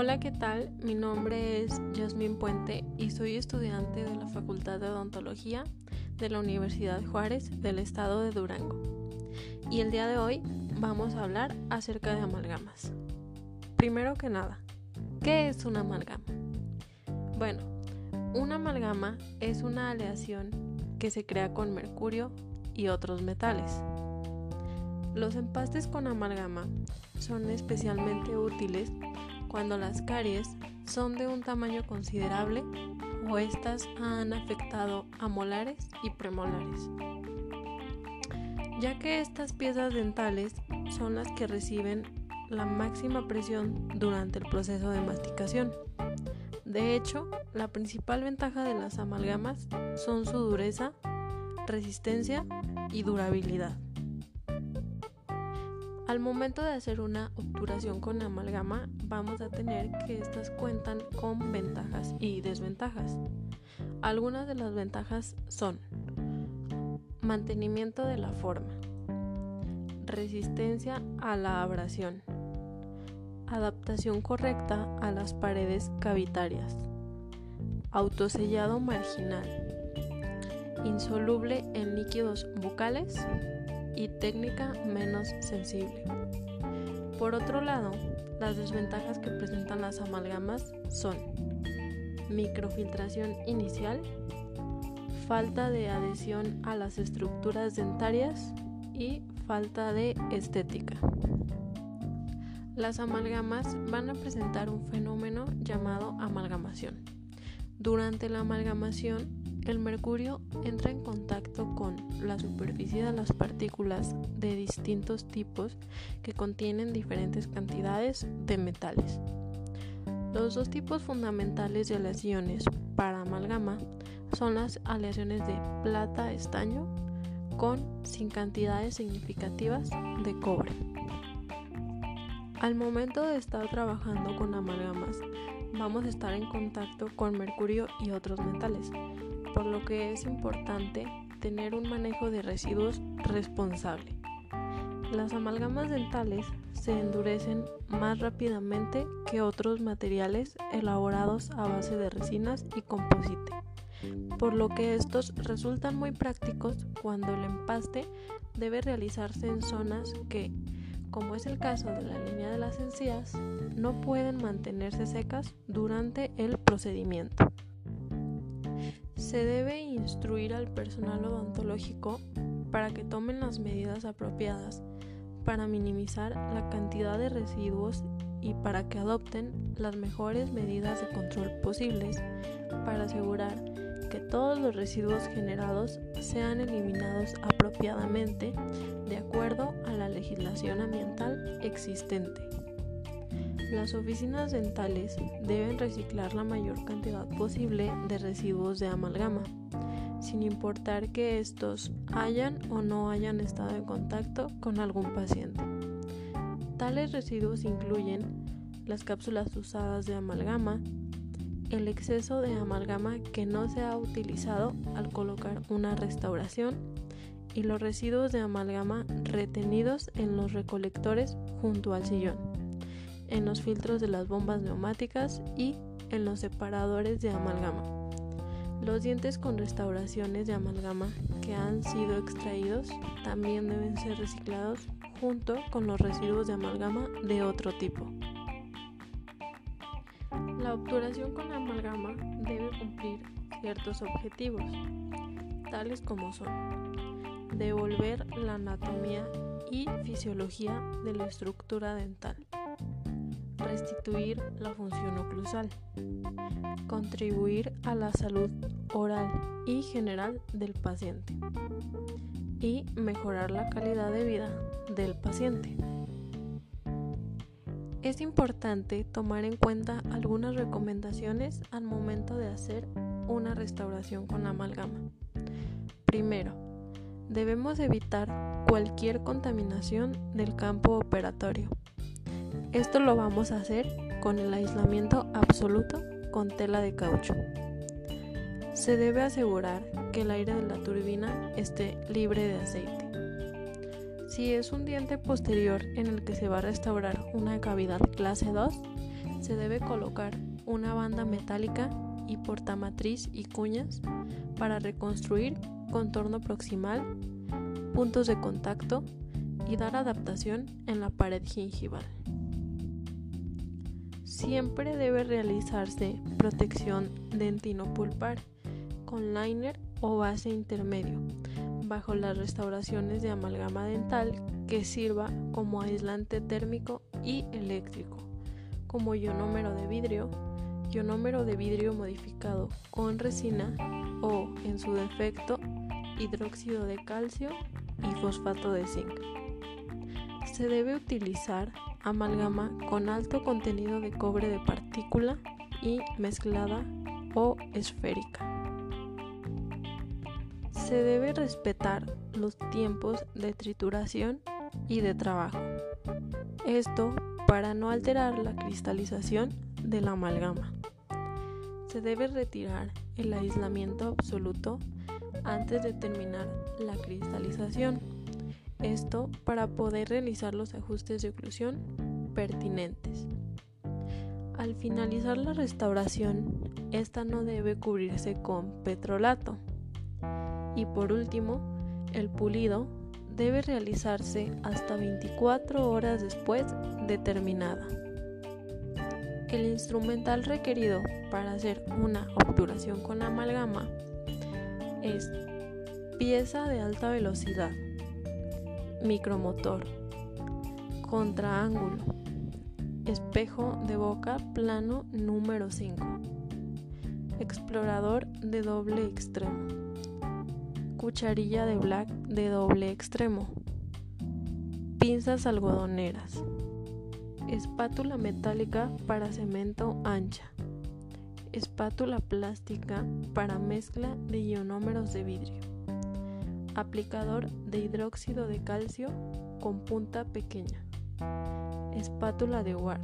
Hola, ¿qué tal? Mi nombre es Yasmín Puente y soy estudiante de la Facultad de Odontología de la Universidad Juárez del estado de Durango. Y el día de hoy vamos a hablar acerca de amalgamas. Primero que nada, ¿qué es una amalgama? Bueno, una amalgama es una aleación que se crea con mercurio y otros metales. Los empastes con amalgama son especialmente útiles cuando las caries son de un tamaño considerable o estas han afectado a molares y premolares, ya que estas piezas dentales son las que reciben la máxima presión durante el proceso de masticación. De hecho, la principal ventaja de las amalgamas son su dureza, resistencia y durabilidad. Al momento de hacer una obturación con amalgama, vamos a tener que estas cuentan con ventajas y desventajas. Algunas de las ventajas son mantenimiento de la forma, resistencia a la abrasión, adaptación correcta a las paredes cavitarias, autosellado marginal, insoluble en líquidos bucales y técnica menos sensible. Por otro lado, las desventajas que presentan las amalgamas son microfiltración inicial, falta de adhesión a las estructuras dentarias y falta de estética. Las amalgamas van a presentar un fenómeno llamado amalgamación. Durante la amalgamación, el mercurio entra en contacto con la superficie de las partículas de distintos tipos que contienen diferentes cantidades de metales. Los dos tipos fundamentales de aleaciones para amalgama son las aleaciones de plata-estaño con sin cantidades significativas de cobre. Al momento de estar trabajando con amalgamas, vamos a estar en contacto con mercurio y otros metales, por lo que es importante tener un manejo de residuos responsable. Las amalgamas dentales se endurecen más rápidamente que otros materiales elaborados a base de resinas y composite, por lo que estos resultan muy prácticos cuando el empaste debe realizarse en zonas que, como es el caso de la línea de las encías, no pueden mantenerse secas durante el procedimiento. Se debe instruir al personal odontológico para que tomen las medidas apropiadas para minimizar la cantidad de residuos y para que adopten las mejores medidas de control posibles para asegurar que todos los residuos generados sean eliminados apropiadamente de acuerdo a la legislación ambiental existente. Las oficinas dentales deben reciclar la mayor cantidad posible de residuos de amalgama, sin importar que estos hayan o no hayan estado en contacto con algún paciente. Tales residuos incluyen las cápsulas usadas de amalgama, el exceso de amalgama que no se ha utilizado al colocar una restauración y los residuos de amalgama retenidos en los recolectores junto al sillón en los filtros de las bombas neumáticas y en los separadores de amalgama. Los dientes con restauraciones de amalgama que han sido extraídos también deben ser reciclados junto con los residuos de amalgama de otro tipo. La obturación con amalgama debe cumplir ciertos objetivos, tales como son devolver la anatomía y fisiología de la estructura dental, restituir la función oclusal, contribuir a la salud oral y general del paciente y mejorar la calidad de vida del paciente. Es importante tomar en cuenta algunas recomendaciones al momento de hacer una restauración con amalgama. Primero, debemos evitar cualquier contaminación del campo operatorio esto lo vamos a hacer con el aislamiento absoluto con tela de caucho. Se debe asegurar que el aire de la turbina esté libre de aceite. Si es un diente posterior en el que se va a restaurar una cavidad clase 2, se debe colocar una banda metálica y portamatriz y cuñas para reconstruir contorno proximal, puntos de contacto y dar adaptación en la pared gingival. Siempre debe realizarse protección dentinopulpar con liner o base intermedio bajo las restauraciones de amalgama dental que sirva como aislante térmico y eléctrico, como ionómero de vidrio, ionómero de vidrio modificado con resina o, en su defecto, hidróxido de calcio y fosfato de zinc. Se debe utilizar amalgama con alto contenido de cobre de partícula y mezclada o esférica. Se debe respetar los tiempos de trituración y de trabajo. Esto para no alterar la cristalización de la amalgama. Se debe retirar el aislamiento absoluto antes de terminar la cristalización. Esto para poder realizar los ajustes de oclusión pertinentes. Al finalizar la restauración, esta no debe cubrirse con petrolato. Y por último, el pulido debe realizarse hasta 24 horas después de terminada. El instrumental requerido para hacer una obturación con amalgama es pieza de alta velocidad, micromotor, contraángulo, espejo de boca plano número 5, explorador de doble extremo, cucharilla de black de doble extremo, pinzas algodoneras, espátula metálica para cemento ancha, espátula plástica para mezcla de ionómeros de vidrio, aplicador de hidróxido de calcio con punta pequeña, espátula de guard,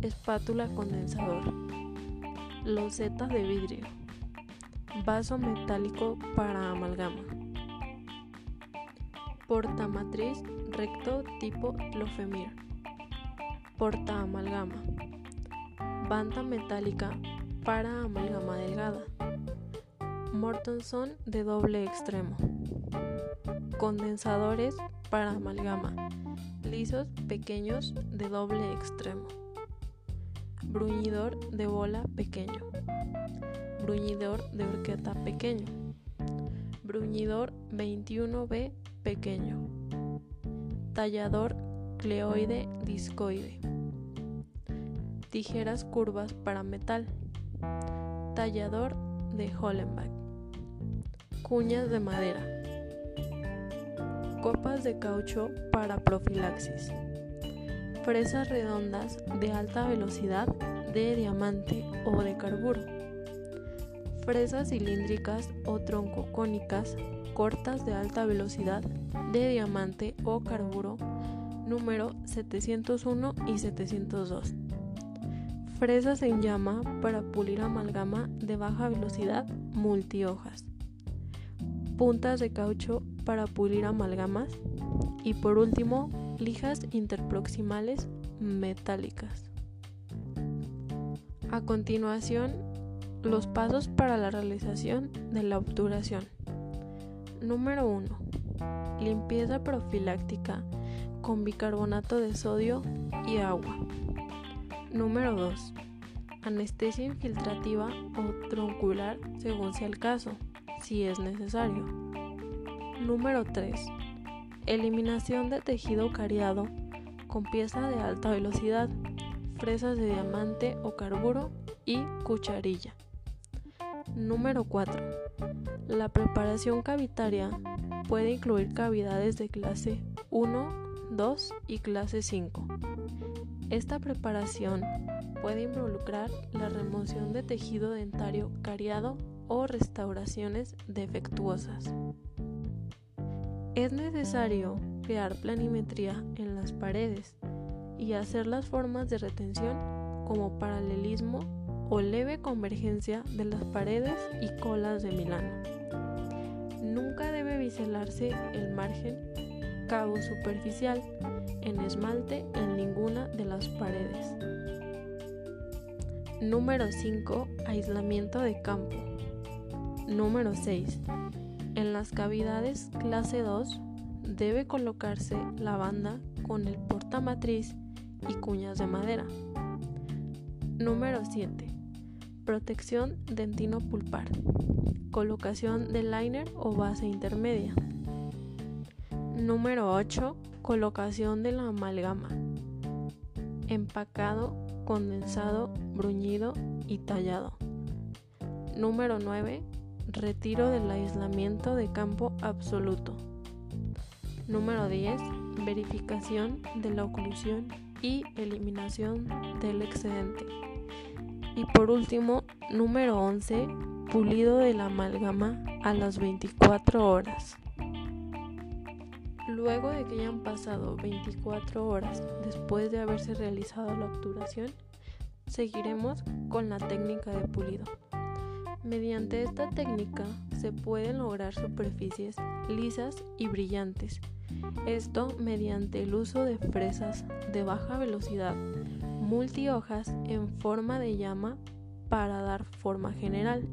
espátula condensador, loseta de vidrio, vaso metálico para amalgama, portamatriz recto tipo Lofemir, porta amalgama banda metálica para amalgama delgada, Mortenson de doble extremo, condensadores para amalgama, lisos pequeños de doble extremo, bruñidor de bola pequeño, bruñidor de horqueta pequeño, bruñidor 21B pequeño, tallador cleoide discoide. Tijeras curvas para metal, tallador de Hollenbach, cuñas de madera, copas de caucho para profilaxis, fresas redondas de alta velocidad de diamante o de carburo, fresas cilíndricas o troncocónicas cortas de alta velocidad de diamante o carburo número 701 y 702 Fresas en llama para pulir amalgama de baja velocidad multihojas. Puntas de caucho para pulir amalgamas. Y por último, lijas interproximales metálicas. A continuación, los pasos para la realización de la obturación. Número 1. Limpieza profiláctica con bicarbonato de sodio y agua. Número 2. Anestesia infiltrativa o troncular según sea el caso, si es necesario. Número 3. Eliminación de tejido cariado con pieza de alta velocidad, fresas de diamante o carburo y cucharilla. Número 4. La preparación cavitaria puede incluir cavidades de clase 1, 2 y clase 5 esta preparación puede involucrar la remoción de tejido dentario cariado o restauraciones defectuosas. Es necesario crear planimetría en las paredes y hacer las formas de retención como paralelismo o leve convergencia de las paredes y colas de Milano. Nunca debe biselarse el margen cabo superficial en esmalte en ninguna de las paredes. Número 5. Aislamiento de campo. Número 6. En las cavidades clase 2 debe colocarse la banda con el portamatriz y cuñas de madera. Número 7. Protección dentino pulpar. Colocación de liner o base intermedia. Número 8. Colocación de la amalgama. Empacado, condensado, bruñido y tallado. Número 9. Retiro del aislamiento de campo absoluto. Número 10. Verificación de la oclusión y eliminación del excedente. Y por último, número 11. Pulido de la amalgama a las 24 horas. Luego de que hayan pasado 24 horas después de haberse realizado la obturación, seguiremos con la técnica de pulido. Mediante esta técnica se pueden lograr superficies lisas y brillantes. Esto mediante el uso de fresas de baja velocidad multihojas en forma de llama para dar forma general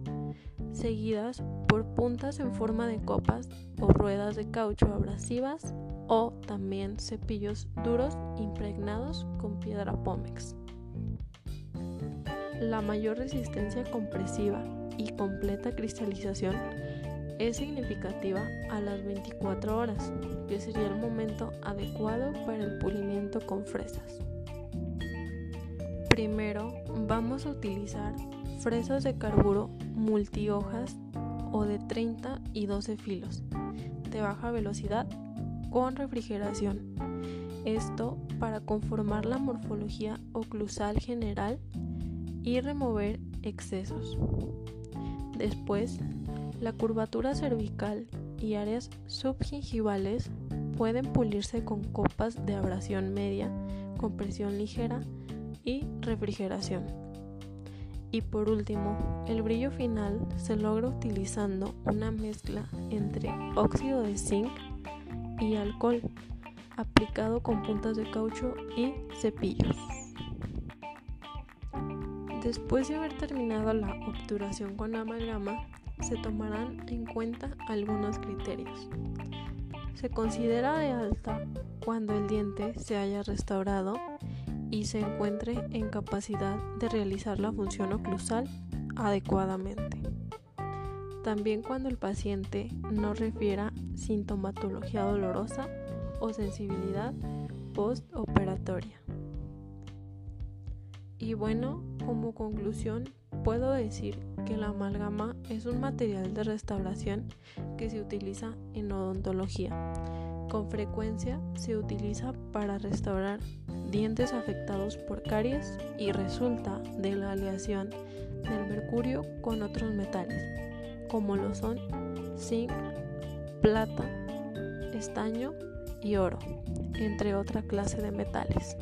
seguidas por puntas en forma de copas o ruedas de caucho abrasivas o también cepillos duros impregnados con piedra pómex. La mayor resistencia compresiva y completa cristalización es significativa a las 24 horas, que sería el momento adecuado para el pulimiento con fresas. Primero vamos a utilizar fresas de carburo multihojas o de 30 y 12 filos de baja velocidad con refrigeración. Esto para conformar la morfología oclusal general y remover excesos. Después, la curvatura cervical y áreas subgingivales pueden pulirse con copas de abrasión media, compresión ligera y refrigeración. Y por último, el brillo final se logra utilizando una mezcla entre óxido de zinc y alcohol aplicado con puntas de caucho y cepillos. Después de haber terminado la obturación con amalgama, se tomarán en cuenta algunos criterios. Se considera de alta cuando el diente se haya restaurado y se encuentre en capacidad de realizar la función oclusal adecuadamente. También cuando el paciente no refiera sintomatología dolorosa o sensibilidad postoperatoria. Y bueno, como conclusión, puedo decir que la amalgama es un material de restauración que se utiliza en odontología. Con frecuencia se utiliza para restaurar dientes afectados por caries y resulta de la aleación del mercurio con otros metales, como lo son zinc, plata, estaño y oro, entre otra clase de metales.